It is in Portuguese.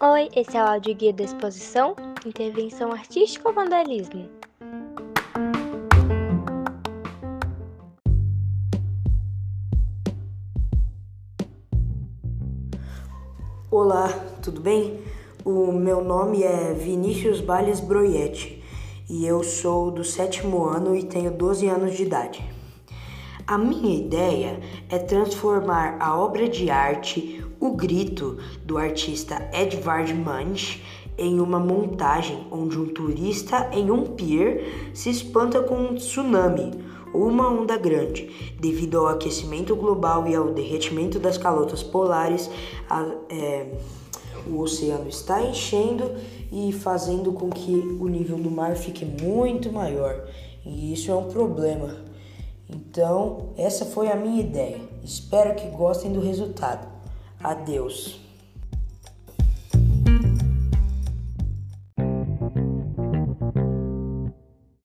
Oi, esse é o áudio guia da exposição Intervenção Artística ou Vandalismo? Olá, tudo bem? O meu nome é Vinícius Bales Broietti e eu sou do sétimo ano e tenho 12 anos de idade. A minha ideia é transformar a obra de arte O Grito do artista Edvard Munch em uma montagem onde um turista em um pier se espanta com um tsunami ou uma onda grande. Devido ao aquecimento global e ao derretimento das calotas polares, a, é, o oceano está enchendo e fazendo com que o nível do mar fique muito maior. E isso é um problema. Então, essa foi a minha ideia. Espero que gostem do resultado. Adeus.